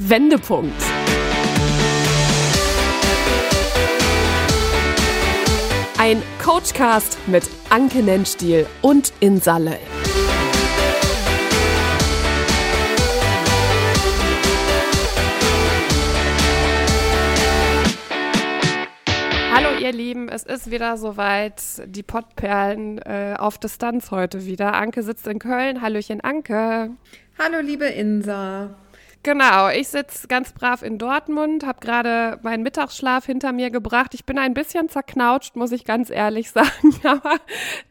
Wendepunkt. Ein Coachcast mit Anke Nennstiel und Insalle. Hallo ihr Lieben, es ist wieder soweit. Die Pottperlen äh, auf Distanz heute wieder. Anke sitzt in Köln. Hallöchen Anke. Hallo liebe Insa. Genau, ich sitze ganz brav in Dortmund, habe gerade meinen Mittagsschlaf hinter mir gebracht. Ich bin ein bisschen zerknautscht, muss ich ganz ehrlich sagen. Aber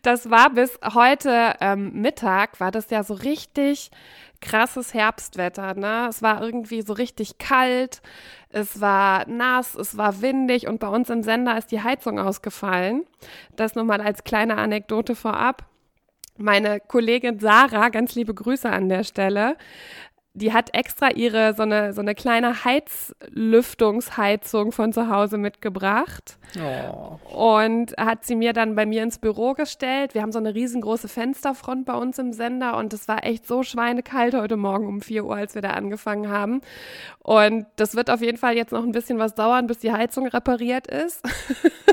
das war bis heute ähm, Mittag, war das ja so richtig krasses Herbstwetter. Ne? Es war irgendwie so richtig kalt, es war nass, es war windig und bei uns im Sender ist die Heizung ausgefallen. Das nur mal als kleine Anekdote vorab. Meine Kollegin Sarah, ganz liebe Grüße an der Stelle, die hat extra ihre so eine, so eine kleine Heizlüftungsheizung von zu Hause mitgebracht. Oh. Und hat sie mir dann bei mir ins Büro gestellt. Wir haben so eine riesengroße Fensterfront bei uns im Sender und es war echt so schweinekalt heute Morgen um 4 Uhr, als wir da angefangen haben. Und das wird auf jeden Fall jetzt noch ein bisschen was dauern, bis die Heizung repariert ist.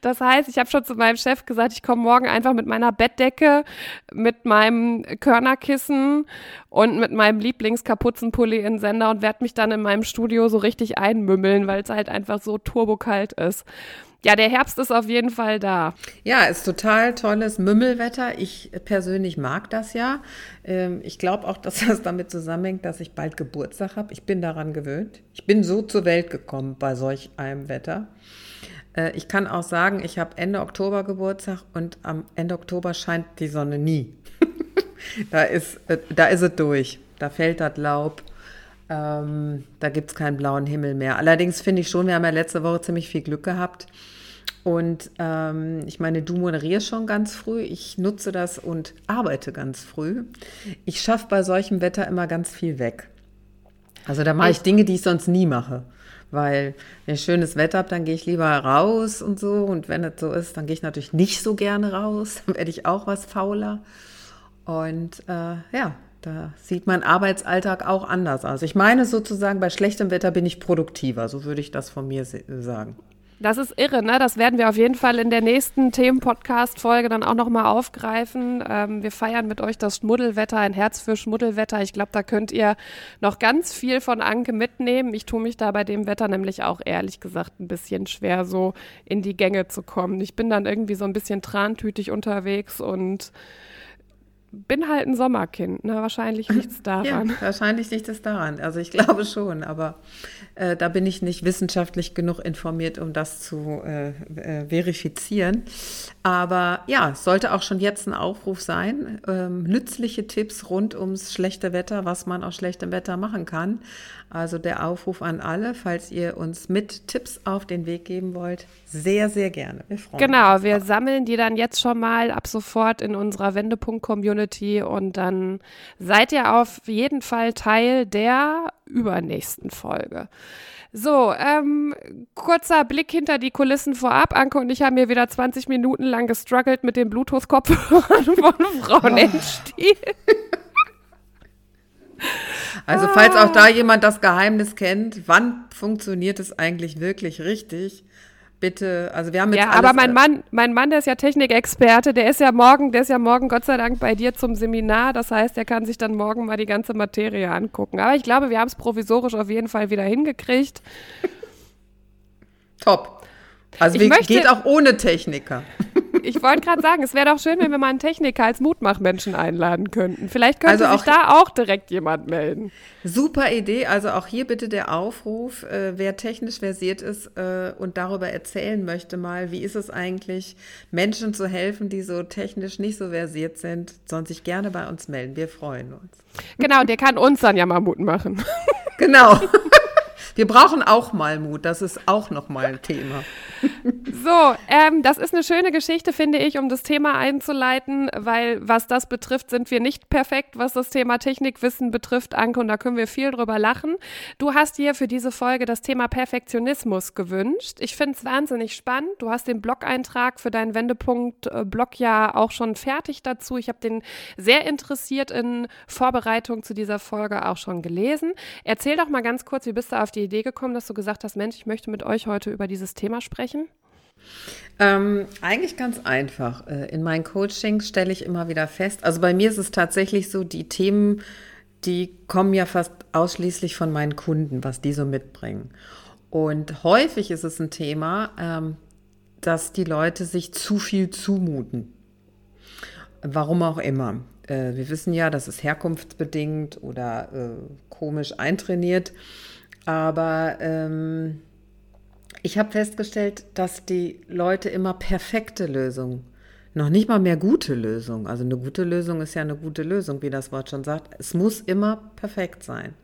Das heißt, ich habe schon zu meinem Chef gesagt, ich komme morgen einfach mit meiner Bettdecke, mit meinem Körnerkissen und mit meinem Lieblingskapuzenpulli in Sender und werde mich dann in meinem Studio so richtig einmümmeln, weil es halt einfach so turbokalt ist. Ja, der Herbst ist auf jeden Fall da. Ja, ist total tolles Mümmelwetter. Ich persönlich mag das ja. Ähm, ich glaube auch, dass das damit zusammenhängt, dass ich bald Geburtstag habe. Ich bin daran gewöhnt. Ich bin so zur Welt gekommen bei solch einem Wetter. Äh, ich kann auch sagen, ich habe Ende Oktober Geburtstag und am Ende Oktober scheint die Sonne nie. da, ist, äh, da ist es durch. Da fällt das Laub. Ähm, da gibt es keinen blauen Himmel mehr. Allerdings finde ich schon, wir haben ja letzte Woche ziemlich viel Glück gehabt. Und ähm, ich meine, du moderierst schon ganz früh. Ich nutze das und arbeite ganz früh. Ich schaffe bei solchem Wetter immer ganz viel weg. Also da mache ich Dinge, die ich sonst nie mache. Weil wenn ich schönes Wetter habe, dann gehe ich lieber raus und so. Und wenn es so ist, dann gehe ich natürlich nicht so gerne raus. Dann werde ich auch was fauler. Und äh, ja, da sieht mein Arbeitsalltag auch anders aus. Ich meine sozusagen, bei schlechtem Wetter bin ich produktiver. So würde ich das von mir sagen. Das ist irre, ne? Das werden wir auf jeden Fall in der nächsten Themen-Podcast-Folge dann auch nochmal aufgreifen. Ähm, wir feiern mit euch das Schmuddelwetter, ein Herz für Schmuddelwetter. Ich glaube, da könnt ihr noch ganz viel von Anke mitnehmen. Ich tue mich da bei dem Wetter nämlich auch ehrlich gesagt ein bisschen schwer, so in die Gänge zu kommen. Ich bin dann irgendwie so ein bisschen trantütig unterwegs und bin halt ein Sommerkind, ne? Wahrscheinlich liegt es daran. Ja, wahrscheinlich liegt es daran. Also ich glaube schon, aber äh, da bin ich nicht wissenschaftlich genug informiert, um das zu äh, äh, verifizieren. Aber ja, es sollte auch schon jetzt ein Aufruf sein. Ähm, nützliche Tipps rund ums schlechte Wetter, was man aus schlechtem Wetter machen kann. Also der Aufruf an alle, falls ihr uns mit Tipps auf den Weg geben wollt, sehr, sehr gerne. Wir freuen genau, uns. wir sammeln die dann jetzt schon mal ab sofort in unserer Wendepunkt-Community und dann seid ihr auf jeden Fall Teil der übernächsten Folge. So, ähm, kurzer Blick hinter die Kulissen vorab. Anke und ich haben hier wieder 20 Minuten lang gestruggelt mit den Bluetooth-Kopfhörern von Frau Nennstiel. Also falls auch da jemand das Geheimnis kennt, wann funktioniert es eigentlich wirklich richtig? Bitte, also wir haben jetzt Ja, aber mein Mann, mein Mann, der ist ja Technikexperte, der ist ja morgen, der ist ja morgen Gott sei Dank bei dir zum Seminar. Das heißt, er kann sich dann morgen mal die ganze Materie angucken. Aber ich glaube, wir haben es provisorisch auf jeden Fall wieder hingekriegt. Top. Also ich möchte, geht auch ohne Techniker. Ich wollte gerade sagen, es wäre doch schön, wenn wir mal einen Techniker als Mutmachmenschen einladen könnten. Vielleicht könnte also sich da auch direkt jemand melden. Super Idee. Also auch hier bitte der Aufruf, äh, wer technisch versiert ist äh, und darüber erzählen möchte mal, wie ist es eigentlich, Menschen zu helfen, die so technisch nicht so versiert sind, sollen sich gerne bei uns melden. Wir freuen uns. Genau, der kann uns dann ja mal Mut machen. Genau. Wir brauchen auch mal Mut. Das ist auch noch mal ein Thema. So, ähm, das ist eine schöne Geschichte, finde ich, um das Thema einzuleiten, weil was das betrifft, sind wir nicht perfekt, was das Thema Technikwissen betrifft, Anke, und da können wir viel drüber lachen. Du hast dir für diese Folge das Thema Perfektionismus gewünscht. Ich finde es wahnsinnig spannend. Du hast den Blog-Eintrag für deinen Wendepunkt-Blog ja auch schon fertig dazu. Ich habe den sehr interessiert in Vorbereitung zu dieser Folge auch schon gelesen. Erzähl doch mal ganz kurz, wie bist du auf die Idee gekommen, dass du gesagt hast, Mensch, ich möchte mit euch heute über dieses Thema sprechen? Ähm, eigentlich ganz einfach. Äh, in meinen Coachings stelle ich immer wieder fest, also bei mir ist es tatsächlich so, die Themen, die kommen ja fast ausschließlich von meinen Kunden, was die so mitbringen. Und häufig ist es ein Thema, ähm, dass die Leute sich zu viel zumuten. Warum auch immer. Äh, wir wissen ja, das ist herkunftsbedingt oder äh, komisch eintrainiert. Aber ähm, ich habe festgestellt, dass die Leute immer perfekte Lösungen, noch nicht mal mehr gute Lösungen, also eine gute Lösung ist ja eine gute Lösung, wie das Wort schon sagt, es muss immer perfekt sein.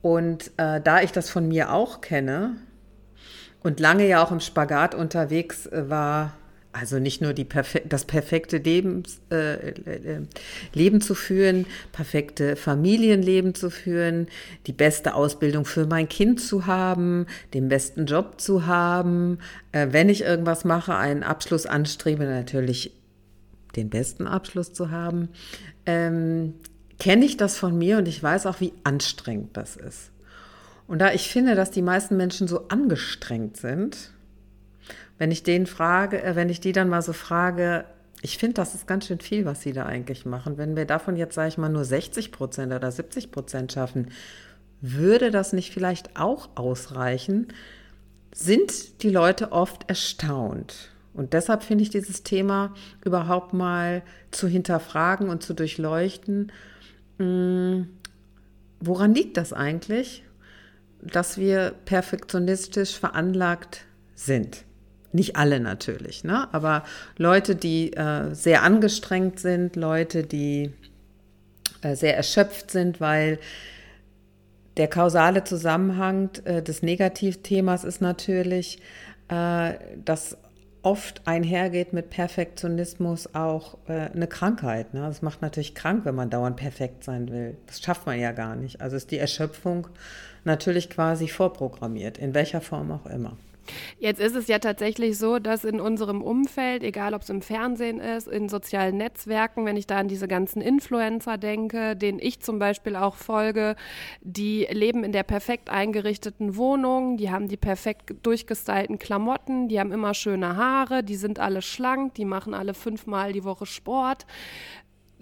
Und äh, da ich das von mir auch kenne und lange ja auch im Spagat unterwegs äh, war, also nicht nur die Perfe das perfekte Lebens, äh, äh, Leben zu führen, perfekte Familienleben zu führen, die beste Ausbildung für mein Kind zu haben, den besten Job zu haben, äh, wenn ich irgendwas mache, einen Abschluss anstrebe, natürlich den besten Abschluss zu haben, ähm, kenne ich das von mir und ich weiß auch, wie anstrengend das ist. Und da ich finde, dass die meisten Menschen so angestrengt sind, wenn ich den frage, äh, wenn ich die dann mal so frage, ich finde, das ist ganz schön viel, was sie da eigentlich machen. Wenn wir davon jetzt, sage ich mal, nur 60 Prozent oder 70 Prozent schaffen, würde das nicht vielleicht auch ausreichen? Sind die Leute oft erstaunt. Und deshalb finde ich dieses Thema überhaupt mal zu hinterfragen und zu durchleuchten. Hm, woran liegt das eigentlich, dass wir perfektionistisch veranlagt sind? Nicht alle natürlich, ne? aber Leute, die äh, sehr angestrengt sind, Leute, die äh, sehr erschöpft sind, weil der kausale Zusammenhang äh, des Negativthemas ist natürlich, äh, dass oft einhergeht mit Perfektionismus auch äh, eine Krankheit. Ne? Das macht natürlich krank, wenn man dauernd perfekt sein will. Das schafft man ja gar nicht. Also ist die Erschöpfung natürlich quasi vorprogrammiert, in welcher Form auch immer. Jetzt ist es ja tatsächlich so, dass in unserem Umfeld, egal ob es im Fernsehen ist, in sozialen Netzwerken, wenn ich da an diese ganzen Influencer denke, denen ich zum Beispiel auch folge, die leben in der perfekt eingerichteten Wohnung, die haben die perfekt durchgestylten Klamotten, die haben immer schöne Haare, die sind alle schlank, die machen alle fünfmal die Woche Sport.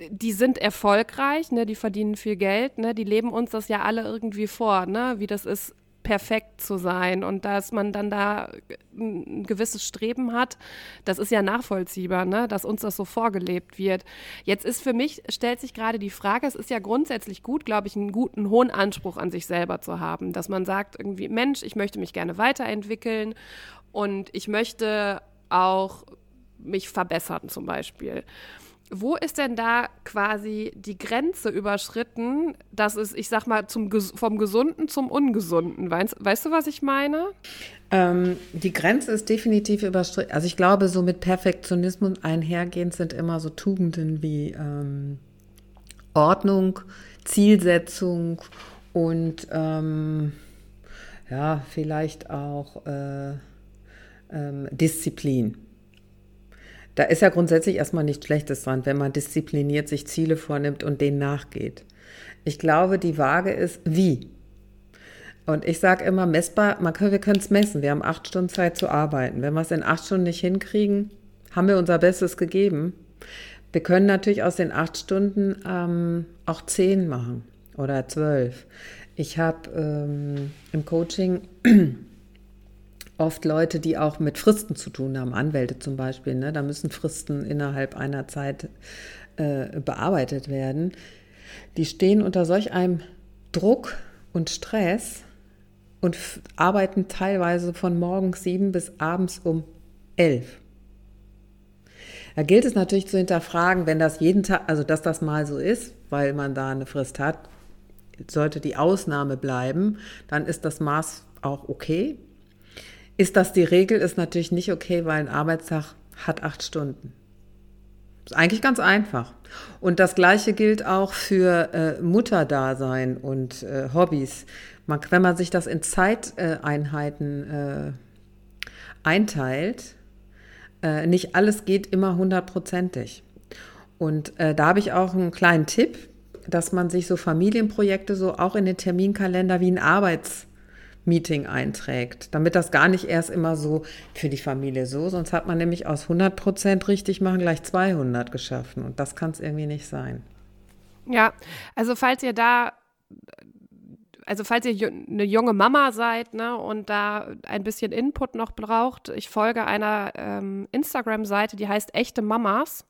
Die sind erfolgreich, ne, die verdienen viel Geld, ne, die leben uns das ja alle irgendwie vor, ne, wie das ist, perfekt zu sein und dass man dann da ein gewisses Streben hat, das ist ja nachvollziehbar, ne? dass uns das so vorgelebt wird. Jetzt ist für mich, stellt sich gerade die Frage, es ist ja grundsätzlich gut, glaube ich, einen guten, hohen Anspruch an sich selber zu haben, dass man sagt irgendwie, Mensch, ich möchte mich gerne weiterentwickeln und ich möchte auch mich verbessern zum Beispiel. Wo ist denn da quasi die Grenze überschritten, dass es, ich sag mal, zum, vom Gesunden zum Ungesunden? Weißt, weißt du, was ich meine? Ähm, die Grenze ist definitiv überschritten. Also ich glaube, so mit Perfektionismus einhergehend sind immer so Tugenden wie ähm, Ordnung, Zielsetzung und ähm, ja, vielleicht auch äh, ähm, Disziplin. Da ist ja grundsätzlich erstmal nichts Schlechtes dran, wenn man diszipliniert sich Ziele vornimmt und denen nachgeht. Ich glaube, die Waage ist wie. Und ich sage immer, messbar, man kann, wir können es messen. Wir haben acht Stunden Zeit zu arbeiten. Wenn wir es in acht Stunden nicht hinkriegen, haben wir unser Bestes gegeben. Wir können natürlich aus den acht Stunden ähm, auch zehn machen oder zwölf. Ich habe ähm, im Coaching oft Leute, die auch mit Fristen zu tun haben, Anwälte zum Beispiel. Ne? Da müssen Fristen innerhalb einer Zeit äh, bearbeitet werden. Die stehen unter solch einem Druck und Stress und arbeiten teilweise von morgens sieben bis abends um elf. Da gilt es natürlich zu hinterfragen, wenn das jeden Tag, also dass das mal so ist, weil man da eine Frist hat, sollte die Ausnahme bleiben, dann ist das Maß auch okay ist das die Regel, ist natürlich nicht okay, weil ein Arbeitstag hat acht Stunden. Ist eigentlich ganz einfach. Und das Gleiche gilt auch für äh, Mutterdasein und äh, Hobbys. Man, wenn man sich das in Zeiteinheiten äh, einteilt, äh, nicht alles geht immer hundertprozentig. Und äh, da habe ich auch einen kleinen Tipp, dass man sich so Familienprojekte so auch in den Terminkalender wie ein Arbeitsmeeting einträgt, damit das gar nicht erst immer so für die Familie so, sonst hat man nämlich aus 100 Prozent richtig machen gleich 200 geschaffen und das kann es irgendwie nicht sein. Ja, also falls ihr da also falls ihr eine junge Mama seid ne, und da ein bisschen Input noch braucht, ich folge einer ähm, Instagram-Seite, die heißt Echte Mamas.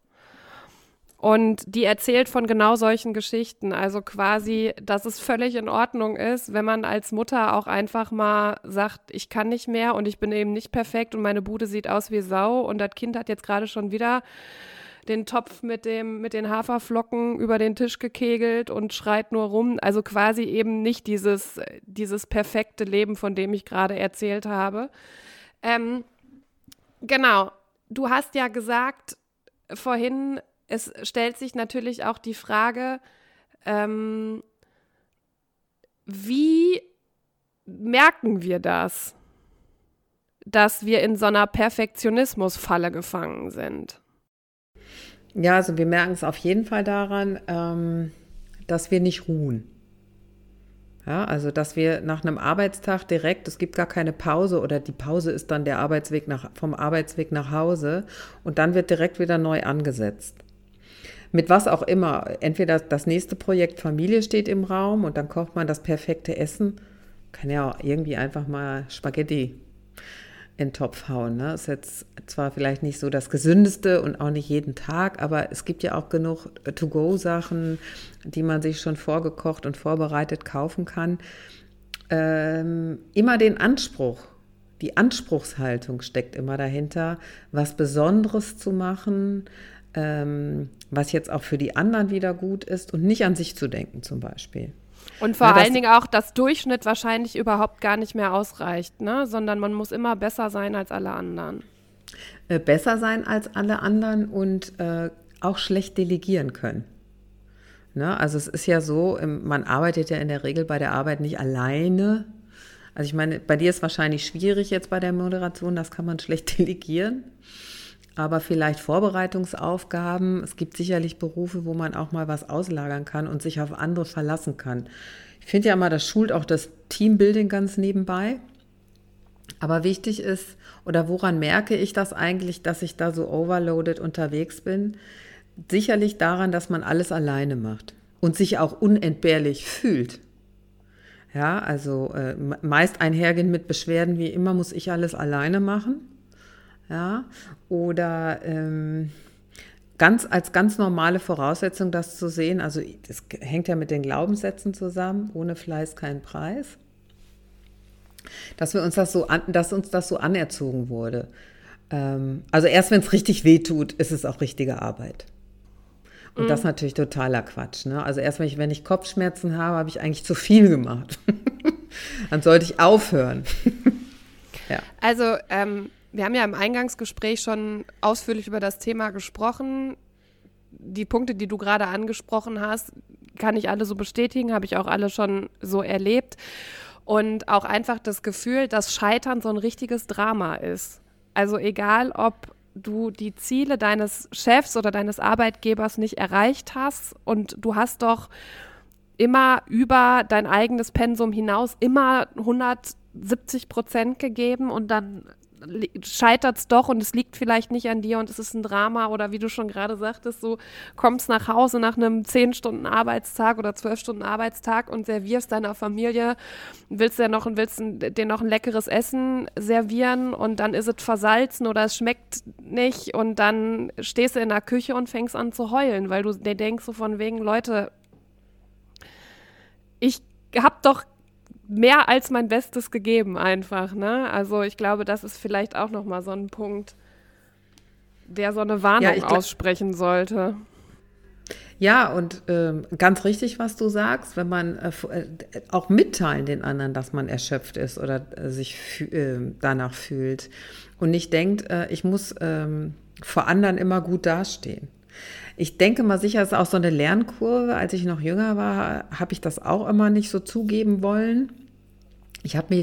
Und die erzählt von genau solchen Geschichten. Also quasi, dass es völlig in Ordnung ist, wenn man als Mutter auch einfach mal sagt, ich kann nicht mehr und ich bin eben nicht perfekt und meine Bude sieht aus wie Sau und das Kind hat jetzt gerade schon wieder den Topf mit, dem, mit den Haferflocken über den Tisch gekegelt und schreit nur rum. Also quasi eben nicht dieses, dieses perfekte Leben, von dem ich gerade erzählt habe. Ähm, genau, du hast ja gesagt vorhin, es stellt sich natürlich auch die Frage, ähm, wie merken wir das, dass wir in so einer Perfektionismusfalle gefangen sind? Ja, also wir merken es auf jeden Fall daran, ähm, dass wir nicht ruhen. Ja, also dass wir nach einem Arbeitstag direkt, es gibt gar keine Pause oder die Pause ist dann der Arbeitsweg nach, vom Arbeitsweg nach Hause und dann wird direkt wieder neu angesetzt. Mit was auch immer. Entweder das nächste Projekt Familie steht im Raum und dann kocht man das perfekte Essen. Kann ja auch irgendwie einfach mal Spaghetti in den Topf hauen. Ne? Ist jetzt zwar vielleicht nicht so das Gesündeste und auch nicht jeden Tag, aber es gibt ja auch genug To-Go-Sachen, die man sich schon vorgekocht und vorbereitet kaufen kann. Ähm, immer den Anspruch, die Anspruchshaltung steckt immer dahinter, was Besonderes zu machen, ähm, was jetzt auch für die anderen wieder gut ist und nicht an sich zu denken zum Beispiel. Und vor ja, allen Dingen auch, dass Durchschnitt wahrscheinlich überhaupt gar nicht mehr ausreicht, ne? sondern man muss immer besser sein als alle anderen. Äh, besser sein als alle anderen und äh, auch schlecht delegieren können. Ne? Also es ist ja so, man arbeitet ja in der Regel bei der Arbeit nicht alleine. Also ich meine, bei dir ist wahrscheinlich schwierig jetzt bei der Moderation, das kann man schlecht delegieren aber vielleicht Vorbereitungsaufgaben. Es gibt sicherlich Berufe, wo man auch mal was auslagern kann und sich auf andere verlassen kann. Ich finde ja immer, das schult auch das Teambuilding ganz nebenbei. Aber wichtig ist, oder woran merke ich das eigentlich, dass ich da so overloaded unterwegs bin? Sicherlich daran, dass man alles alleine macht und sich auch unentbehrlich fühlt. Ja, also äh, meist einhergehen mit Beschwerden wie immer muss ich alles alleine machen ja, oder ähm, ganz als ganz normale Voraussetzung, das zu sehen. Also das hängt ja mit den Glaubenssätzen zusammen. Ohne Fleiß kein Preis. Dass wir uns das so, an, dass uns das so anerzogen wurde. Ähm, also erst wenn es richtig weh tut, ist es auch richtige Arbeit. Und mm. das ist natürlich totaler Quatsch. Ne? Also erst wenn ich, wenn ich Kopfschmerzen habe, habe ich eigentlich zu viel gemacht. Dann sollte ich aufhören. ja. Also ähm, wir haben ja im Eingangsgespräch schon ausführlich über das Thema gesprochen. Die Punkte, die du gerade angesprochen hast, kann ich alle so bestätigen, habe ich auch alle schon so erlebt. Und auch einfach das Gefühl, dass Scheitern so ein richtiges Drama ist. Also egal, ob du die Ziele deines Chefs oder deines Arbeitgebers nicht erreicht hast und du hast doch immer über dein eigenes Pensum hinaus immer 170 Prozent gegeben und dann scheitert es doch und es liegt vielleicht nicht an dir und es ist ein Drama oder wie du schon gerade sagtest, so kommst nach Hause nach einem 10 Stunden Arbeitstag oder 12 Stunden Arbeitstag und servierst deiner Familie, willst ja noch willst dir noch ein leckeres Essen servieren und dann ist es versalzen oder es schmeckt nicht und dann stehst du in der Küche und fängst an zu heulen, weil du dir denkst so von wegen Leute, ich hab doch mehr als mein Bestes gegeben einfach, ne? Also ich glaube, das ist vielleicht auch noch mal so ein Punkt, der so eine Warnung ja, aussprechen sollte. Ja, und äh, ganz richtig, was du sagst, wenn man äh, äh, auch mitteilen den anderen, dass man erschöpft ist oder äh, sich äh, danach fühlt und nicht denkt, äh, ich muss ähm, vor anderen immer gut dastehen. Ich denke mal sicher, es ist auch so eine Lernkurve. Als ich noch jünger war, habe ich das auch immer nicht so zugeben wollen. Ich habe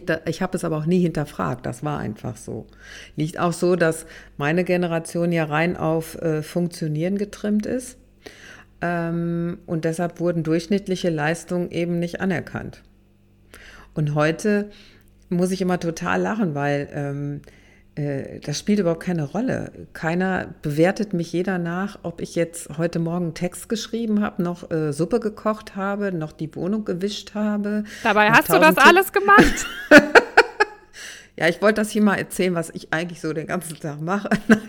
habe es aber auch nie hinterfragt. Das war einfach so. Liegt auch so, dass meine Generation ja rein auf äh, Funktionieren getrimmt ist. Ähm, und deshalb wurden durchschnittliche Leistungen eben nicht anerkannt. Und heute muss ich immer total lachen, weil ähm, äh, das spielt überhaupt keine Rolle. Keiner bewertet mich jeder nach, ob ich jetzt heute Morgen Text geschrieben habe, noch äh, Suppe gekocht habe, noch die Wohnung gewischt habe. Dabei hast du das alles gemacht. Ja, ich wollte das hier mal erzählen, was ich eigentlich so den ganzen Tag mache. Nein.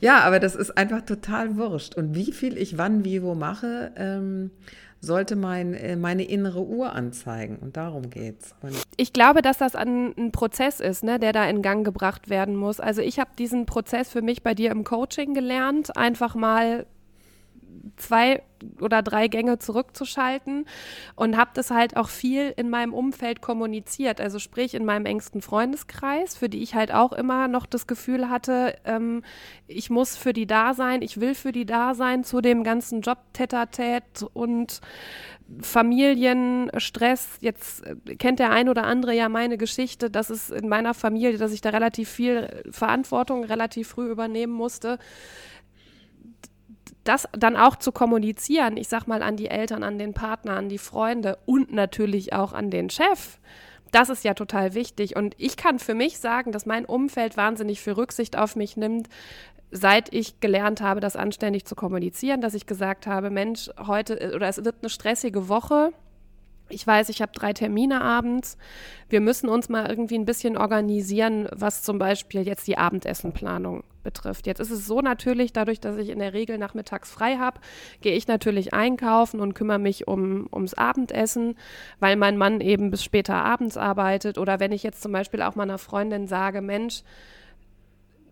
Ja, aber das ist einfach total wurscht. Und wie viel ich wann, wie, wo mache, ähm, sollte mein, äh, meine innere Uhr anzeigen. Und darum geht's. Und ich glaube, dass das ein, ein Prozess ist, ne, der da in Gang gebracht werden muss. Also ich habe diesen Prozess für mich bei dir im Coaching gelernt, einfach mal zwei oder drei Gänge zurückzuschalten und habe das halt auch viel in meinem Umfeld kommuniziert. Also sprich in meinem engsten Freundeskreis, für die ich halt auch immer noch das Gefühl hatte, ähm, ich muss für die da sein, ich will für die da sein, zu dem ganzen Job Tetatät und Familienstress. Jetzt äh, kennt der ein oder andere ja meine Geschichte, dass es in meiner Familie, dass ich da relativ viel Verantwortung relativ früh übernehmen musste das dann auch zu kommunizieren, ich sag mal an die Eltern, an den Partner, an die Freunde und natürlich auch an den Chef, das ist ja total wichtig. Und ich kann für mich sagen, dass mein Umfeld wahnsinnig viel Rücksicht auf mich nimmt, seit ich gelernt habe, das anständig zu kommunizieren, dass ich gesagt habe, Mensch, heute oder es wird eine stressige Woche ich weiß, ich habe drei Termine abends. Wir müssen uns mal irgendwie ein bisschen organisieren, was zum Beispiel jetzt die Abendessenplanung betrifft. Jetzt ist es so natürlich, dadurch, dass ich in der Regel nachmittags frei habe, gehe ich natürlich einkaufen und kümmere mich um, ums Abendessen, weil mein Mann eben bis später abends arbeitet. Oder wenn ich jetzt zum Beispiel auch meiner Freundin sage, Mensch,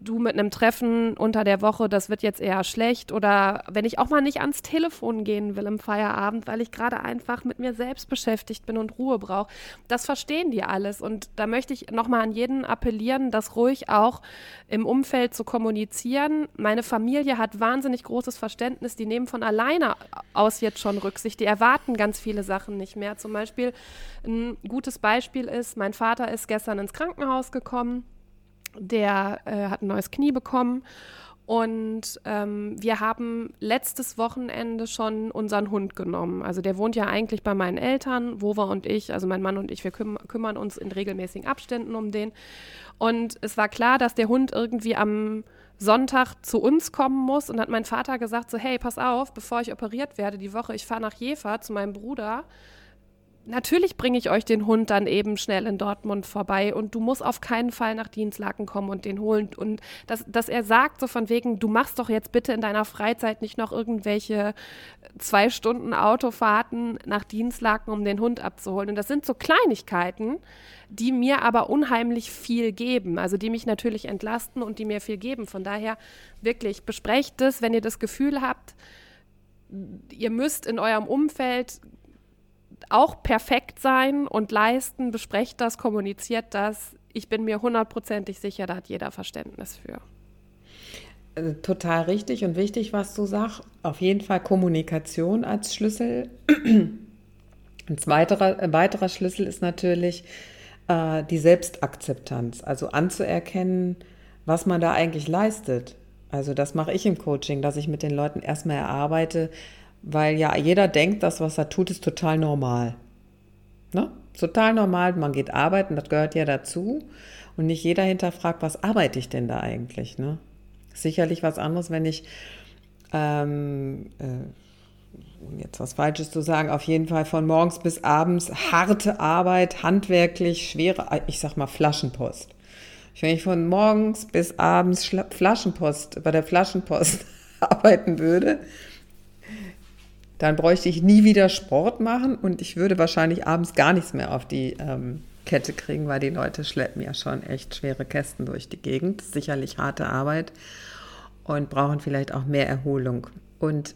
du mit einem Treffen unter der Woche, das wird jetzt eher schlecht oder wenn ich auch mal nicht ans Telefon gehen will im Feierabend, weil ich gerade einfach mit mir selbst beschäftigt bin und Ruhe brauche. Das verstehen die alles und da möchte ich nochmal an jeden appellieren, das ruhig auch im Umfeld zu kommunizieren. Meine Familie hat wahnsinnig großes Verständnis, die nehmen von alleine aus jetzt schon Rücksicht, die erwarten ganz viele Sachen nicht mehr. Zum Beispiel ein gutes Beispiel ist, mein Vater ist gestern ins Krankenhaus gekommen der äh, hat ein neues Knie bekommen. Und ähm, wir haben letztes Wochenende schon unseren Hund genommen. Also der wohnt ja eigentlich bei meinen Eltern, Wova und ich, also mein Mann und ich, wir küm kümmern uns in regelmäßigen Abständen um den. Und es war klar, dass der Hund irgendwie am Sonntag zu uns kommen muss. Und hat mein Vater gesagt, so hey, pass auf, bevor ich operiert werde die Woche, ich fahre nach Jever zu meinem Bruder natürlich bringe ich euch den Hund dann eben schnell in Dortmund vorbei und du musst auf keinen Fall nach Dienstlaken kommen und den holen. Und dass, dass er sagt, so von wegen, du machst doch jetzt bitte in deiner Freizeit nicht noch irgendwelche zwei Stunden Autofahrten nach Dienstlaken, um den Hund abzuholen. Und das sind so Kleinigkeiten, die mir aber unheimlich viel geben. Also die mich natürlich entlasten und die mir viel geben. Von daher wirklich, besprecht es, wenn ihr das Gefühl habt, ihr müsst in eurem Umfeld auch perfekt sein und leisten, besprecht das, kommuniziert das. Ich bin mir hundertprozentig sicher, da hat jeder Verständnis für. Äh, total richtig und wichtig, was du sagst. Auf jeden Fall Kommunikation als Schlüssel. Ein weiterer, ein weiterer Schlüssel ist natürlich äh, die Selbstakzeptanz, also anzuerkennen, was man da eigentlich leistet. Also das mache ich im Coaching, dass ich mit den Leuten erstmal erarbeite, weil ja jeder denkt, das, was er tut, ist total normal. Ne? Total normal, man geht arbeiten, das gehört ja dazu. Und nicht jeder hinterfragt, was arbeite ich denn da eigentlich? Ne? Sicherlich was anderes, wenn ich, ähm, äh, jetzt was Falsches zu sagen, auf jeden Fall von morgens bis abends harte Arbeit, handwerklich, schwere, ich sag mal Flaschenpost. Wenn ich von morgens bis abends Flaschenpost, bei der Flaschenpost arbeiten würde, dann bräuchte ich nie wieder Sport machen und ich würde wahrscheinlich abends gar nichts mehr auf die ähm, Kette kriegen, weil die Leute schleppen ja schon echt schwere Kästen durch die Gegend. Sicherlich harte Arbeit und brauchen vielleicht auch mehr Erholung. Und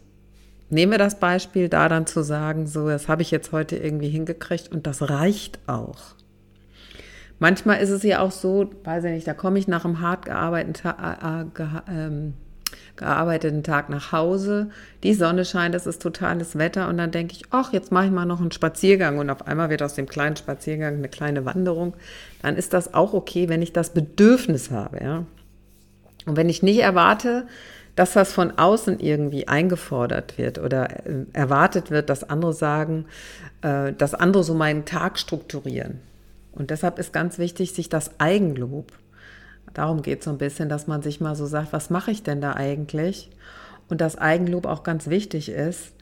nehmen wir das Beispiel, da dann zu sagen, so, das habe ich jetzt heute irgendwie hingekriegt und das reicht auch. Manchmal ist es ja auch so, weiß ich nicht, da komme ich nach einem hart gearbeiteten, äh, ge, ähm, gearbeiteten Tag nach Hause, die Sonne scheint, es ist totales Wetter und dann denke ich, ach, jetzt mache ich mal noch einen Spaziergang und auf einmal wird aus dem kleinen Spaziergang eine kleine Wanderung. Dann ist das auch okay, wenn ich das Bedürfnis habe, ja. Und wenn ich nicht erwarte, dass das von außen irgendwie eingefordert wird oder äh, erwartet wird, dass andere sagen, äh, dass andere so meinen Tag strukturieren. Und deshalb ist ganz wichtig, sich das Eigenlob, darum geht es so ein bisschen, dass man sich mal so sagt, was mache ich denn da eigentlich? Und das Eigenlob auch ganz wichtig ist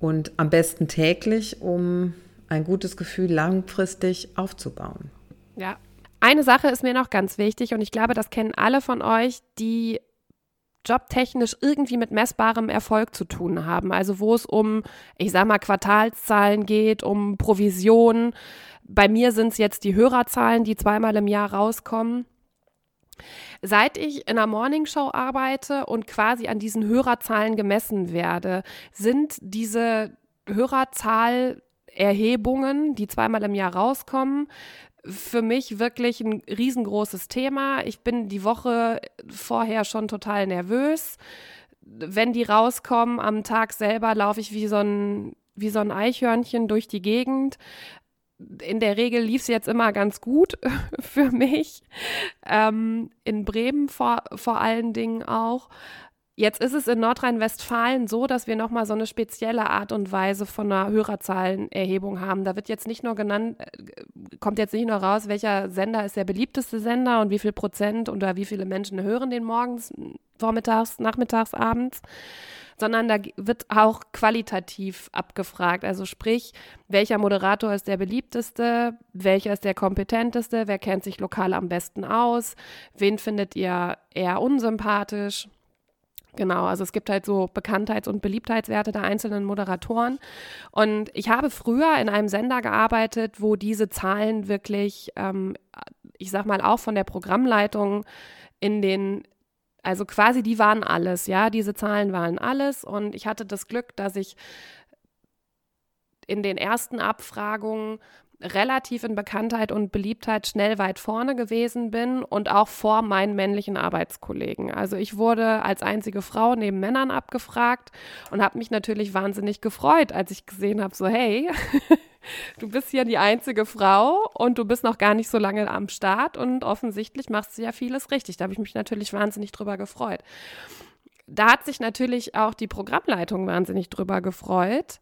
und am besten täglich, um ein gutes Gefühl langfristig aufzubauen. Ja. Eine Sache ist mir noch ganz wichtig und ich glaube, das kennen alle von euch, die jobtechnisch irgendwie mit messbarem Erfolg zu tun haben. Also wo es um, ich sag mal, Quartalszahlen geht, um Provisionen, bei mir sind es jetzt die Hörerzahlen, die zweimal im Jahr rauskommen. Seit ich in der Morningshow arbeite und quasi an diesen Hörerzahlen gemessen werde, sind diese Hörerzahlerhebungen, die zweimal im Jahr rauskommen, für mich wirklich ein riesengroßes Thema. Ich bin die Woche vorher schon total nervös. Wenn die rauskommen, am Tag selber laufe ich wie so ein wie so ein Eichhörnchen durch die Gegend in der Regel lief es jetzt immer ganz gut für mich. Ähm, in Bremen vor, vor allen Dingen auch. Jetzt ist es in Nordrhein-Westfalen so, dass wir nochmal so eine spezielle Art und Weise von einer Hörerzahlenerhebung haben. Da wird jetzt nicht nur genannt, äh, kommt jetzt nicht nur raus, welcher Sender ist der beliebteste Sender und wie viel Prozent oder wie viele Menschen hören den morgens, vormittags, nachmittags, abends, sondern da wird auch qualitativ abgefragt. Also sprich, welcher Moderator ist der beliebteste, welcher ist der kompetenteste, wer kennt sich lokal am besten aus, wen findet ihr eher unsympathisch. Genau, also es gibt halt so Bekanntheits- und Beliebtheitswerte der einzelnen Moderatoren. Und ich habe früher in einem Sender gearbeitet, wo diese Zahlen wirklich, ähm, ich sag mal, auch von der Programmleitung in den also quasi, die waren alles, ja, diese Zahlen waren alles. Und ich hatte das Glück, dass ich in den ersten Abfragungen relativ in Bekanntheit und Beliebtheit schnell weit vorne gewesen bin und auch vor meinen männlichen Arbeitskollegen. Also ich wurde als einzige Frau neben Männern abgefragt und habe mich natürlich wahnsinnig gefreut, als ich gesehen habe, so hey, du bist ja die einzige Frau und du bist noch gar nicht so lange am Start und offensichtlich machst du ja vieles richtig. Da habe ich mich natürlich wahnsinnig drüber gefreut. Da hat sich natürlich auch die Programmleitung wahnsinnig drüber gefreut,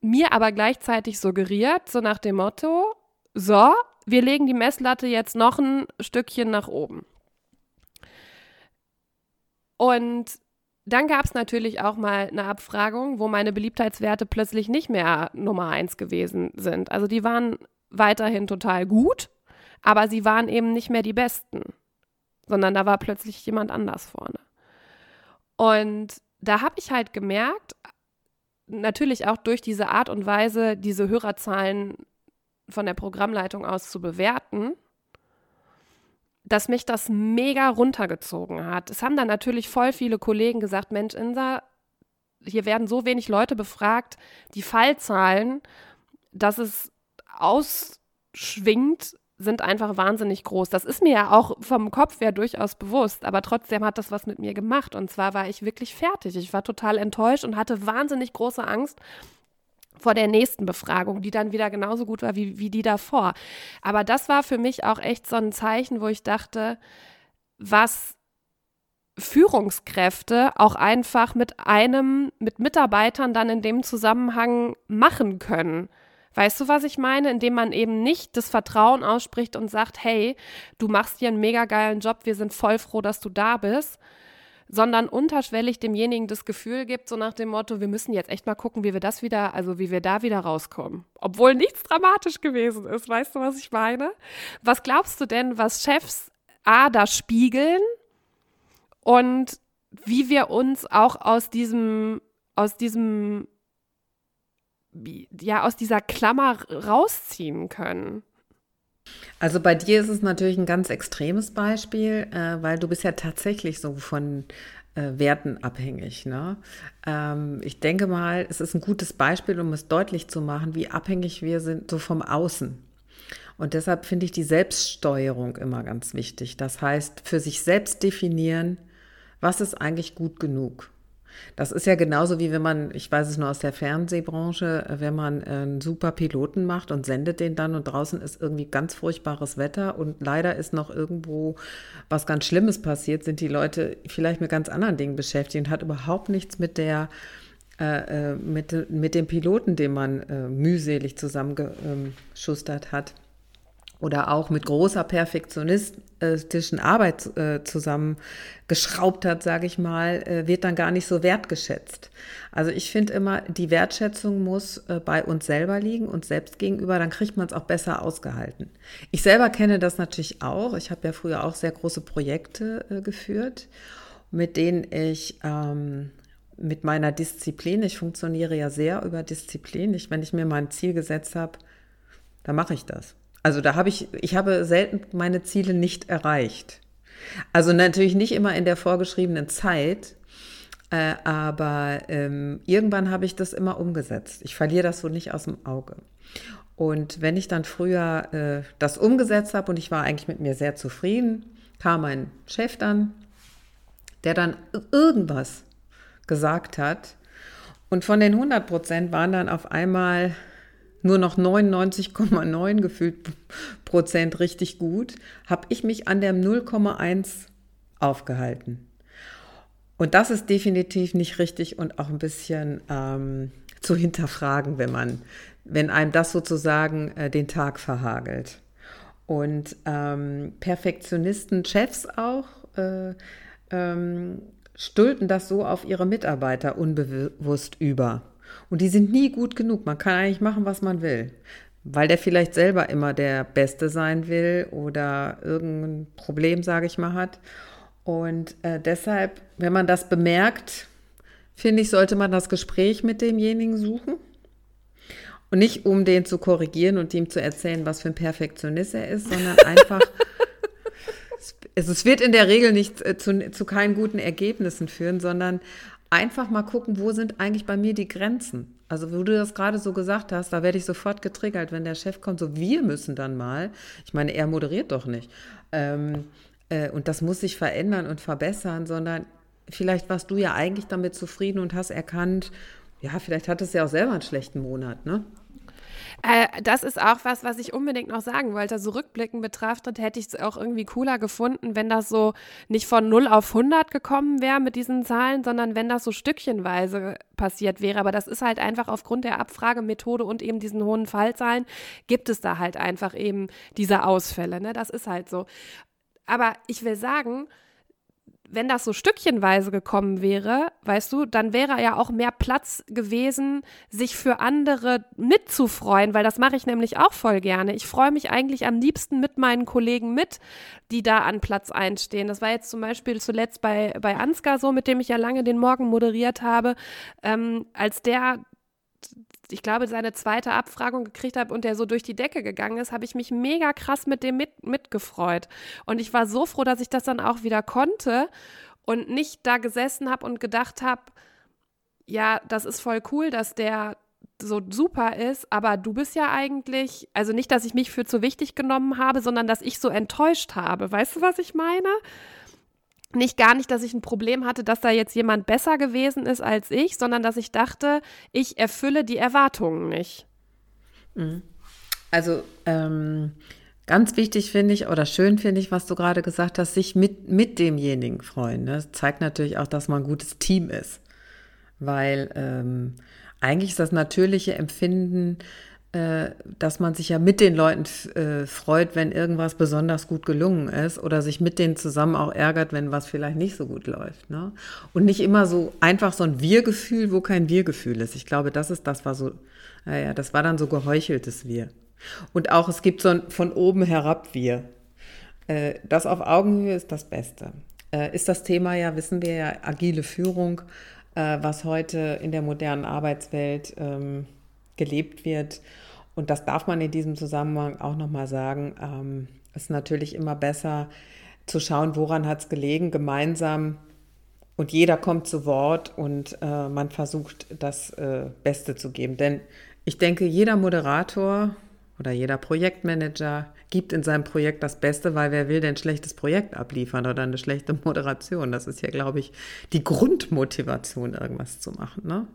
mir aber gleichzeitig suggeriert, so nach dem Motto, so, wir legen die Messlatte jetzt noch ein Stückchen nach oben. Und dann gab es natürlich auch mal eine Abfragung, wo meine Beliebtheitswerte plötzlich nicht mehr Nummer eins gewesen sind. Also die waren weiterhin total gut, aber sie waren eben nicht mehr die besten, sondern da war plötzlich jemand anders vorne. Und da habe ich halt gemerkt, natürlich auch durch diese Art und Weise, diese Hörerzahlen von der Programmleitung aus zu bewerten, dass mich das mega runtergezogen hat. Es haben dann natürlich voll viele Kollegen gesagt, Mensch, Insa, hier werden so wenig Leute befragt, die Fallzahlen, dass es ausschwingt, sind einfach wahnsinnig groß. Das ist mir ja auch vom Kopf her durchaus bewusst, aber trotzdem hat das was mit mir gemacht. Und zwar war ich wirklich fertig. Ich war total enttäuscht und hatte wahnsinnig große Angst, vor der nächsten Befragung, die dann wieder genauso gut war wie, wie die davor. Aber das war für mich auch echt so ein Zeichen, wo ich dachte, was Führungskräfte auch einfach mit einem, mit Mitarbeitern dann in dem Zusammenhang machen können. Weißt du, was ich meine? Indem man eben nicht das Vertrauen ausspricht und sagt, hey, du machst hier einen mega geilen Job, wir sind voll froh, dass du da bist, sondern unterschwellig demjenigen das Gefühl gibt, so nach dem Motto, wir müssen jetzt echt mal gucken, wie wir das wieder, also wie wir da wieder rauskommen. Obwohl nichts dramatisch gewesen ist. Weißt du, was ich meine? Was glaubst du denn, was Chefs A da spiegeln und wie wir uns auch aus diesem, aus diesem, ja, aus dieser Klammer rausziehen können? Also bei dir ist es natürlich ein ganz extremes Beispiel, äh, weil du bist ja tatsächlich so von äh, Werten abhängig. Ne? Ähm, ich denke mal, es ist ein gutes Beispiel, um es deutlich zu machen, wie abhängig wir sind so vom Außen. Und deshalb finde ich die Selbststeuerung immer ganz wichtig. Das heißt, für sich selbst definieren, was ist eigentlich gut genug. Das ist ja genauso wie wenn man, ich weiß es nur aus der Fernsehbranche, wenn man einen super Piloten macht und sendet den dann und draußen ist irgendwie ganz furchtbares Wetter und leider ist noch irgendwo was ganz Schlimmes passiert, sind die Leute vielleicht mit ganz anderen Dingen beschäftigt und hat überhaupt nichts mit der äh, äh mit, mit dem Piloten, den man äh, mühselig zusammengeschustert hat, oder auch mit großer perfektionistischen Arbeit äh, zusammengeschraubt hat, sage ich mal, äh, wird dann gar nicht so wertgeschätzt. Also ich finde immer, die Wertschätzung muss äh, bei uns selber liegen, uns selbst gegenüber, dann kriegt man es auch besser ausgehalten. Ich selber kenne das natürlich auch. Ich habe ja früher auch sehr große Projekte geführt, mit denen ich ähm, mit meiner Disziplin, ich funktioniere ja sehr über Disziplin, ich, wenn ich mir mal ein Ziel gesetzt habe, dann mache ich das. Also da habe ich, ich habe selten meine Ziele nicht erreicht. Also natürlich nicht immer in der vorgeschriebenen Zeit, äh, aber ähm, irgendwann habe ich das immer umgesetzt. Ich verliere das so nicht aus dem Auge. Und wenn ich dann früher äh, das umgesetzt habe und ich war eigentlich mit mir sehr zufrieden, kam mein Chef dann, der dann irgendwas gesagt hat. Und von den 100 Prozent waren dann auf einmal nur noch 99,9 gefühlt Prozent richtig gut, habe ich mich an der 0,1 aufgehalten. Und das ist definitiv nicht richtig und auch ein bisschen ähm, zu hinterfragen, wenn man, wenn einem das sozusagen äh, den Tag verhagelt. Und ähm, Perfektionisten, Chefs auch, äh, ähm, stülpen das so auf ihre Mitarbeiter unbewusst über. Und die sind nie gut genug. Man kann eigentlich machen, was man will. Weil der vielleicht selber immer der Beste sein will oder irgendein Problem, sage ich mal, hat. Und äh, deshalb, wenn man das bemerkt, finde ich, sollte man das Gespräch mit demjenigen suchen. Und nicht um den zu korrigieren und ihm zu erzählen, was für ein Perfektionist er ist, sondern einfach, es, es, wird in der Regel nicht äh, zu, zu keinen guten Ergebnissen führen, sondern einfach mal gucken, wo sind eigentlich bei mir die Grenzen. Also, wo du das gerade so gesagt hast, da werde ich sofort getriggert, wenn der Chef kommt, so wir müssen dann mal. Ich meine, er moderiert doch nicht. Ähm, äh, und das muss sich verändern und verbessern, sondern vielleicht warst du ja eigentlich damit zufrieden und hast erkannt, ja, vielleicht hattest du ja auch selber einen schlechten Monat, ne? Äh, das ist auch was, was ich unbedingt noch sagen wollte. So rückblickend betrachtet hätte ich es auch irgendwie cooler gefunden, wenn das so nicht von 0 auf 100 gekommen wäre mit diesen Zahlen, sondern wenn das so stückchenweise passiert wäre. Aber das ist halt einfach aufgrund der Abfragemethode und eben diesen hohen Fallzahlen gibt es da halt einfach eben diese Ausfälle. Ne? Das ist halt so. Aber ich will sagen, wenn das so stückchenweise gekommen wäre, weißt du, dann wäre ja auch mehr Platz gewesen, sich für andere mitzufreuen, weil das mache ich nämlich auch voll gerne. Ich freue mich eigentlich am liebsten mit meinen Kollegen mit, die da an Platz einstehen. Das war jetzt zum Beispiel zuletzt bei, bei Ansgar so, mit dem ich ja lange den Morgen moderiert habe, ähm, als der ich glaube, seine zweite Abfragung gekriegt habe und der so durch die Decke gegangen ist, habe ich mich mega krass mit dem mit, mitgefreut. Und ich war so froh, dass ich das dann auch wieder konnte und nicht da gesessen habe und gedacht habe, ja, das ist voll cool, dass der so super ist, aber du bist ja eigentlich, also nicht, dass ich mich für zu wichtig genommen habe, sondern dass ich so enttäuscht habe. Weißt du, was ich meine? Nicht gar nicht, dass ich ein Problem hatte, dass da jetzt jemand besser gewesen ist als ich, sondern dass ich dachte, ich erfülle die Erwartungen nicht. Mhm. Also ähm, ganz wichtig finde ich oder schön finde ich, was du gerade gesagt hast, sich mit, mit demjenigen freuen. Ne? Das zeigt natürlich auch, dass man ein gutes Team ist. Weil ähm, eigentlich ist das natürliche Empfinden, dass man sich ja mit den Leuten äh, freut, wenn irgendwas besonders gut gelungen ist oder sich mit denen zusammen auch ärgert, wenn was vielleicht nicht so gut läuft. Ne? Und nicht immer so einfach so ein Wir-Gefühl, wo kein Wir-Gefühl ist. Ich glaube, das ist das war so, naja, das war dann so geheucheltes Wir. Und auch es gibt so ein von oben herab Wir. Äh, das auf Augenhöhe ist das Beste. Äh, ist das Thema ja, wissen wir ja, agile Führung, äh, was heute in der modernen Arbeitswelt ähm, gelebt wird. Und das darf man in diesem Zusammenhang auch nochmal sagen. Ähm, ist natürlich immer besser zu schauen, woran hat es gelegen, gemeinsam und jeder kommt zu Wort und äh, man versucht, das äh, Beste zu geben. Denn ich denke, jeder Moderator oder jeder Projektmanager gibt in seinem Projekt das Beste, weil wer will denn ein schlechtes Projekt abliefern oder eine schlechte Moderation? Das ist ja, glaube ich, die Grundmotivation, irgendwas zu machen. Ne?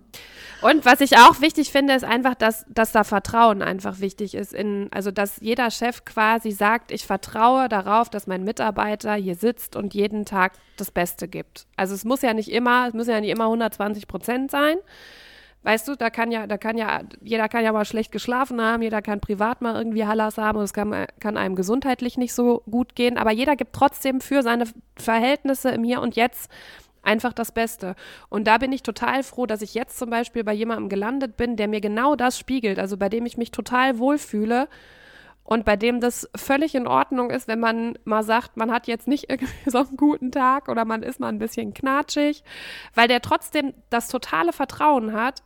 Und was ich auch wichtig finde, ist einfach, dass, dass da Vertrauen einfach wichtig ist. In, also, dass jeder Chef quasi sagt, ich vertraue darauf, dass mein Mitarbeiter hier sitzt und jeden Tag das Beste gibt. Also es muss ja nicht immer, es müssen ja nicht immer 120 Prozent sein. Weißt du, da kann ja, da kann ja, jeder kann ja mal schlecht geschlafen haben, jeder kann privat mal irgendwie Hallas haben und es kann, kann einem gesundheitlich nicht so gut gehen, aber jeder gibt trotzdem für seine Verhältnisse im Hier und Jetzt einfach das Beste. Und da bin ich total froh, dass ich jetzt zum Beispiel bei jemandem gelandet bin, der mir genau das spiegelt, also bei dem ich mich total wohlfühle und bei dem das völlig in Ordnung ist, wenn man mal sagt, man hat jetzt nicht irgendwie so einen guten Tag oder man ist mal ein bisschen knatschig, weil der trotzdem das totale Vertrauen hat,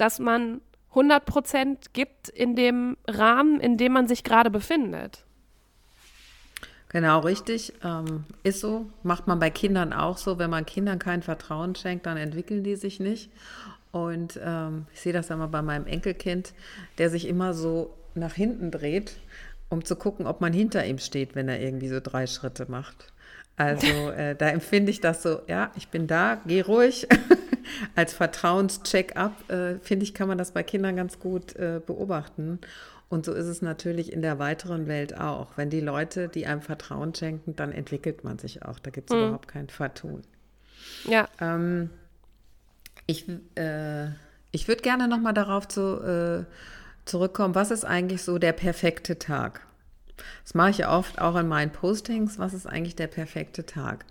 dass man 100 Prozent gibt in dem Rahmen, in dem man sich gerade befindet. Genau, richtig. Ähm, ist so. Macht man bei Kindern auch so. Wenn man Kindern kein Vertrauen schenkt, dann entwickeln die sich nicht. Und ähm, ich sehe das immer bei meinem Enkelkind, der sich immer so nach hinten dreht, um zu gucken, ob man hinter ihm steht, wenn er irgendwie so drei Schritte macht. Also äh, da empfinde ich das so, ja, ich bin da, geh ruhig. Als Vertrauenscheck-up, äh, finde ich, kann man das bei Kindern ganz gut äh, beobachten. Und so ist es natürlich in der weiteren Welt auch. Wenn die Leute, die einem Vertrauen schenken, dann entwickelt man sich auch. Da gibt es mhm. überhaupt kein Vertun. Ja. Ähm, ich äh, ich würde gerne nochmal darauf zu, äh, zurückkommen, was ist eigentlich so der perfekte Tag? Das mache ich ja oft auch in meinen Postings. Was ist eigentlich der perfekte Tag?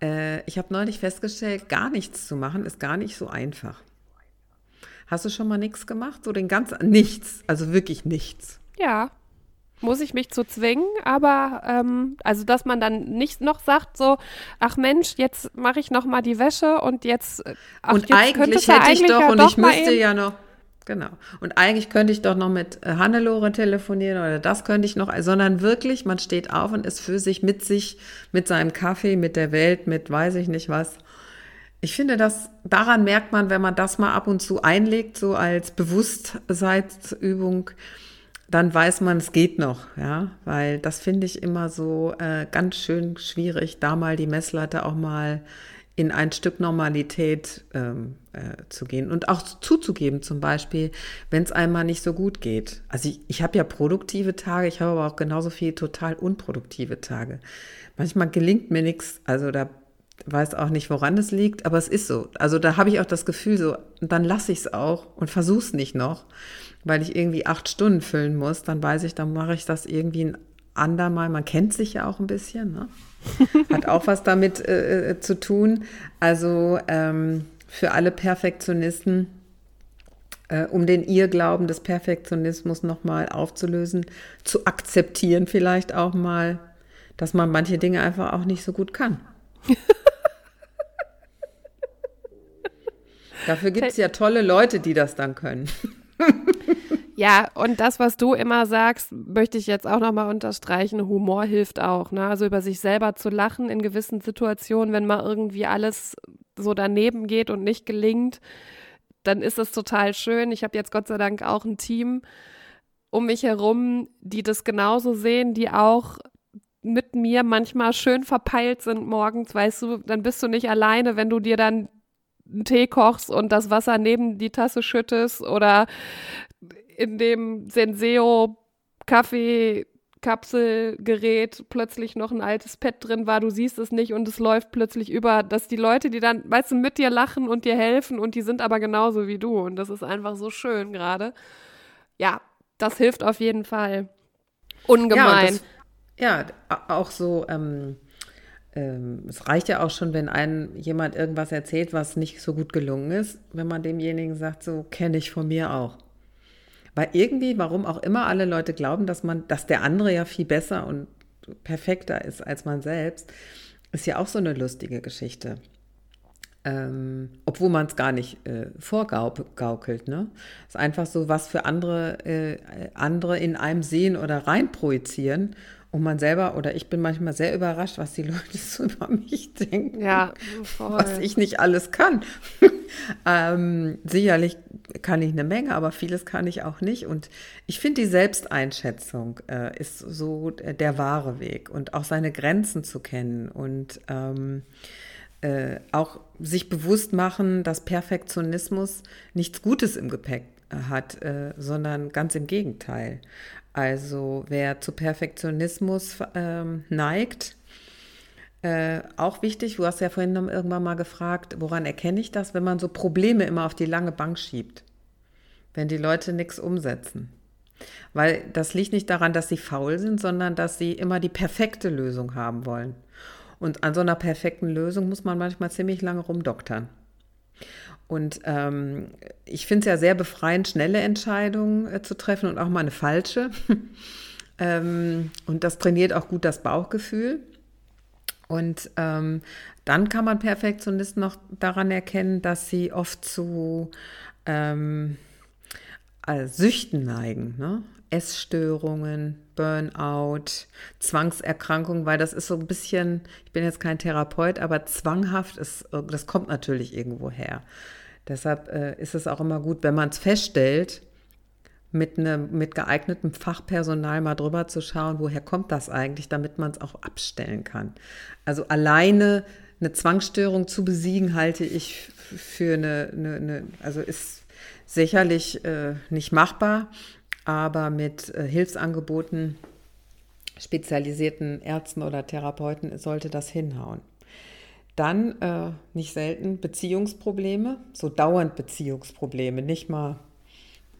Äh, ich habe neulich festgestellt, gar nichts zu machen ist gar nicht so einfach. Hast du schon mal nichts gemacht? So den ganzen, nichts, also wirklich nichts. Ja, muss ich mich zu zwingen, aber ähm, also dass man dann nicht noch sagt so, ach Mensch, jetzt mache ich noch mal die Wäsche und jetzt ach, und jetzt eigentlich hätte ich doch ja und doch ich müsste ja noch Genau. Und eigentlich könnte ich doch noch mit äh, Hannelore telefonieren oder das könnte ich noch, sondern wirklich, man steht auf und ist für sich mit sich, mit seinem Kaffee, mit der Welt, mit weiß ich nicht was. Ich finde, dass daran merkt man, wenn man das mal ab und zu einlegt, so als Bewusstseinsübung, dann weiß man, es geht noch, ja, weil das finde ich immer so äh, ganz schön schwierig, da mal die Messlatte auch mal in ein Stück Normalität ähm, äh, zu gehen und auch zuzugeben, zum Beispiel, wenn es einmal nicht so gut geht. Also ich, ich habe ja produktive Tage, ich habe aber auch genauso viel total unproduktive Tage. Manchmal gelingt mir nichts, also da weiß auch nicht, woran es liegt, aber es ist so. Also da habe ich auch das Gefühl, so, dann lasse ich es auch und versuche es nicht noch, weil ich irgendwie acht Stunden füllen muss. Dann weiß ich, dann mache ich das irgendwie ein andermal. Man kennt sich ja auch ein bisschen, ne? Hat auch was damit äh, äh, zu tun. Also ähm, für alle Perfektionisten, äh, um den Irrglauben des Perfektionismus nochmal aufzulösen, zu akzeptieren vielleicht auch mal, dass man manche Dinge einfach auch nicht so gut kann. Dafür gibt es ja tolle Leute, die das dann können. Ja, und das, was du immer sagst, möchte ich jetzt auch nochmal unterstreichen. Humor hilft auch. Ne? Also über sich selber zu lachen in gewissen Situationen, wenn mal irgendwie alles so daneben geht und nicht gelingt, dann ist es total schön. Ich habe jetzt Gott sei Dank auch ein Team um mich herum, die das genauso sehen, die auch mit mir manchmal schön verpeilt sind morgens, weißt du, dann bist du nicht alleine, wenn du dir dann einen Tee kochst und das Wasser neben die Tasse schüttest oder in dem Senseo Kaffeekapselgerät plötzlich noch ein altes Pad drin war, du siehst es nicht und es läuft plötzlich über, dass die Leute, die dann, weißt du, mit dir lachen und dir helfen und die sind aber genauso wie du und das ist einfach so schön gerade. Ja, das hilft auf jeden Fall ungemein. Ja, das, ja auch so, ähm, ähm, es reicht ja auch schon, wenn einem jemand irgendwas erzählt, was nicht so gut gelungen ist, wenn man demjenigen sagt, so kenne ich von mir auch. Weil irgendwie, warum auch immer alle Leute glauben, dass man, dass der andere ja viel besser und perfekter ist als man selbst, ist ja auch so eine lustige Geschichte. Ähm, obwohl man es gar nicht äh, vorgaukelt. Ne? Ist einfach so, was für andere, äh, andere in einem sehen oder reinprojizieren Und man selber oder ich bin manchmal sehr überrascht, was die Leute so über mich denken. Ja, voll. Was ich nicht alles kann. ähm, sicherlich kann ich eine Menge, aber vieles kann ich auch nicht. Und ich finde, die Selbsteinschätzung äh, ist so der wahre Weg und auch seine Grenzen zu kennen und ähm, äh, auch sich bewusst machen, dass Perfektionismus nichts Gutes im Gepäck hat, äh, sondern ganz im Gegenteil. Also wer zu Perfektionismus ähm, neigt, äh, auch wichtig, du hast ja vorhin irgendwann mal gefragt, woran erkenne ich das, wenn man so Probleme immer auf die lange Bank schiebt, wenn die Leute nichts umsetzen. Weil das liegt nicht daran, dass sie faul sind, sondern dass sie immer die perfekte Lösung haben wollen. Und an so einer perfekten Lösung muss man manchmal ziemlich lange rumdoktern. Und ähm, ich finde es ja sehr befreiend, schnelle Entscheidungen äh, zu treffen und auch mal eine falsche. ähm, und das trainiert auch gut das Bauchgefühl. Und ähm, dann kann man Perfektionisten noch daran erkennen, dass sie oft zu ähm, also Süchten neigen. Ne? Essstörungen, Burnout, Zwangserkrankungen, weil das ist so ein bisschen, ich bin jetzt kein Therapeut, aber zwanghaft ist, das kommt natürlich irgendwo her. Deshalb äh, ist es auch immer gut, wenn man es feststellt, mit, ne, mit geeignetem Fachpersonal mal drüber zu schauen, woher kommt das eigentlich, damit man es auch abstellen kann. Also alleine eine Zwangsstörung zu besiegen, halte ich für eine, eine, eine also ist sicherlich äh, nicht machbar, aber mit äh, Hilfsangeboten, spezialisierten Ärzten oder Therapeuten sollte das hinhauen. Dann äh, nicht selten Beziehungsprobleme, so dauernd Beziehungsprobleme, nicht mal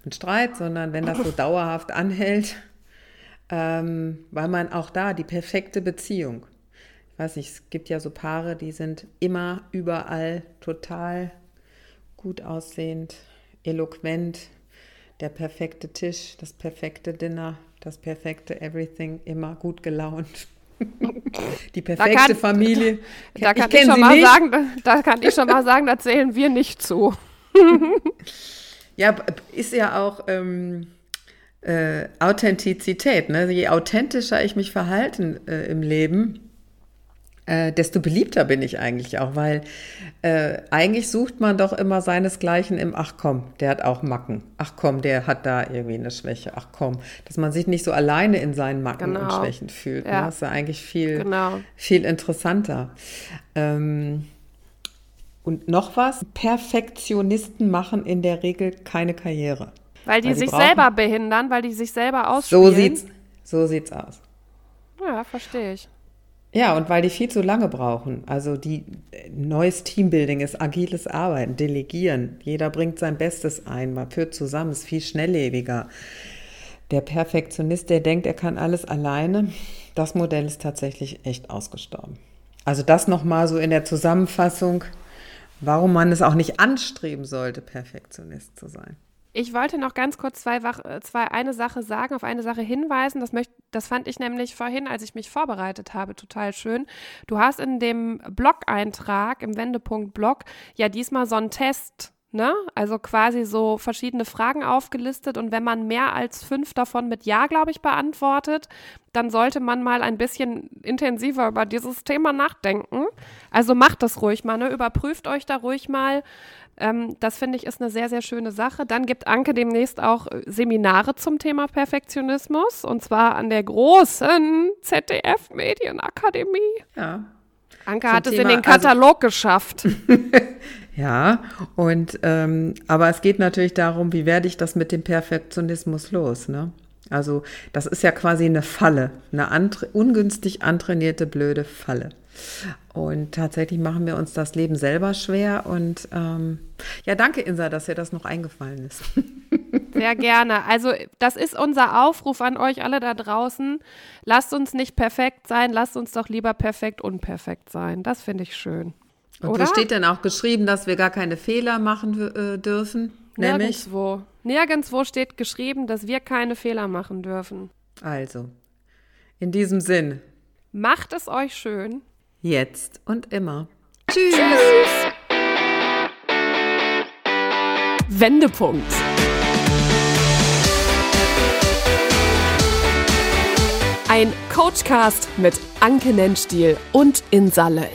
ein Streit, sondern wenn das so dauerhaft anhält, ähm, weil man auch da die perfekte Beziehung. Ich weiß nicht, es gibt ja so Paare, die sind immer überall total gut aussehend, eloquent, der perfekte Tisch, das perfekte Dinner, das perfekte Everything, immer gut gelaunt. Die perfekte da kann, Familie. Da, kann ich, ich schon mal nicht. sagen, da kann ich schon mal sagen, da zählen wir nicht zu. ja, ist ja auch ähm, äh, Authentizität. Ne? Je authentischer ich mich verhalten äh, im Leben, äh, desto beliebter bin ich eigentlich auch, weil äh, eigentlich sucht man doch immer seinesgleichen im Ach komm, der hat auch Macken. Ach komm, der hat da irgendwie eine Schwäche. Ach komm, dass man sich nicht so alleine in seinen Macken genau. und Schwächen fühlt. Ne? Ja. Ne? Das ist ja eigentlich viel, genau. viel interessanter. Ähm, und noch was, Perfektionisten machen in der Regel keine Karriere. Weil die weil sich brauchen, selber behindern, weil die sich selber ausspielen. So sieht's, so sieht's aus. Ja, verstehe ich. Ja, und weil die viel zu lange brauchen. Also die neues Teambuilding ist agiles Arbeiten, Delegieren. Jeder bringt sein Bestes ein, man führt zusammen, ist viel schnelllebiger. Der Perfektionist, der denkt, er kann alles alleine, das Modell ist tatsächlich echt ausgestorben. Also das nochmal so in der Zusammenfassung, warum man es auch nicht anstreben sollte, Perfektionist zu sein. Ich wollte noch ganz kurz zwei, äh, zwei, eine Sache sagen, auf eine Sache hinweisen. Das, möcht, das fand ich nämlich vorhin, als ich mich vorbereitet habe, total schön. Du hast in dem Blog-Eintrag, im Wendepunkt-Blog, ja diesmal so einen Test Ne? Also quasi so verschiedene Fragen aufgelistet und wenn man mehr als fünf davon mit Ja, glaube ich, beantwortet, dann sollte man mal ein bisschen intensiver über dieses Thema nachdenken. Also macht das ruhig mal, ne? überprüft euch da ruhig mal, ähm, das finde ich ist eine sehr, sehr schöne Sache. Dann gibt Anke demnächst auch äh, Seminare zum Thema Perfektionismus und zwar an der großen ZDF Medienakademie. Ja. Anke hat es in den also Katalog also, geschafft. ja, und ähm, aber es geht natürlich darum, wie werde ich das mit dem Perfektionismus los, ne? Also das ist ja quasi eine Falle, eine antre ungünstig antrainierte blöde Falle. Und tatsächlich machen wir uns das Leben selber schwer. Und ähm, ja, danke, Insa, dass dir das noch eingefallen ist. Sehr gerne. Also, das ist unser Aufruf an euch alle da draußen. Lasst uns nicht perfekt sein, lasst uns doch lieber perfekt unperfekt sein. Das finde ich schön. Und Oder? wo steht denn auch geschrieben, dass wir gar keine Fehler machen äh, dürfen? Nirgendwo. Nirgendwo steht geschrieben, dass wir keine Fehler machen dürfen. Also, in diesem Sinn. Macht es euch schön. Jetzt und immer. Tschüss. Tschüss. Wendepunkt. Ein Coachcast mit Anke Nennstiel und Insa Löll.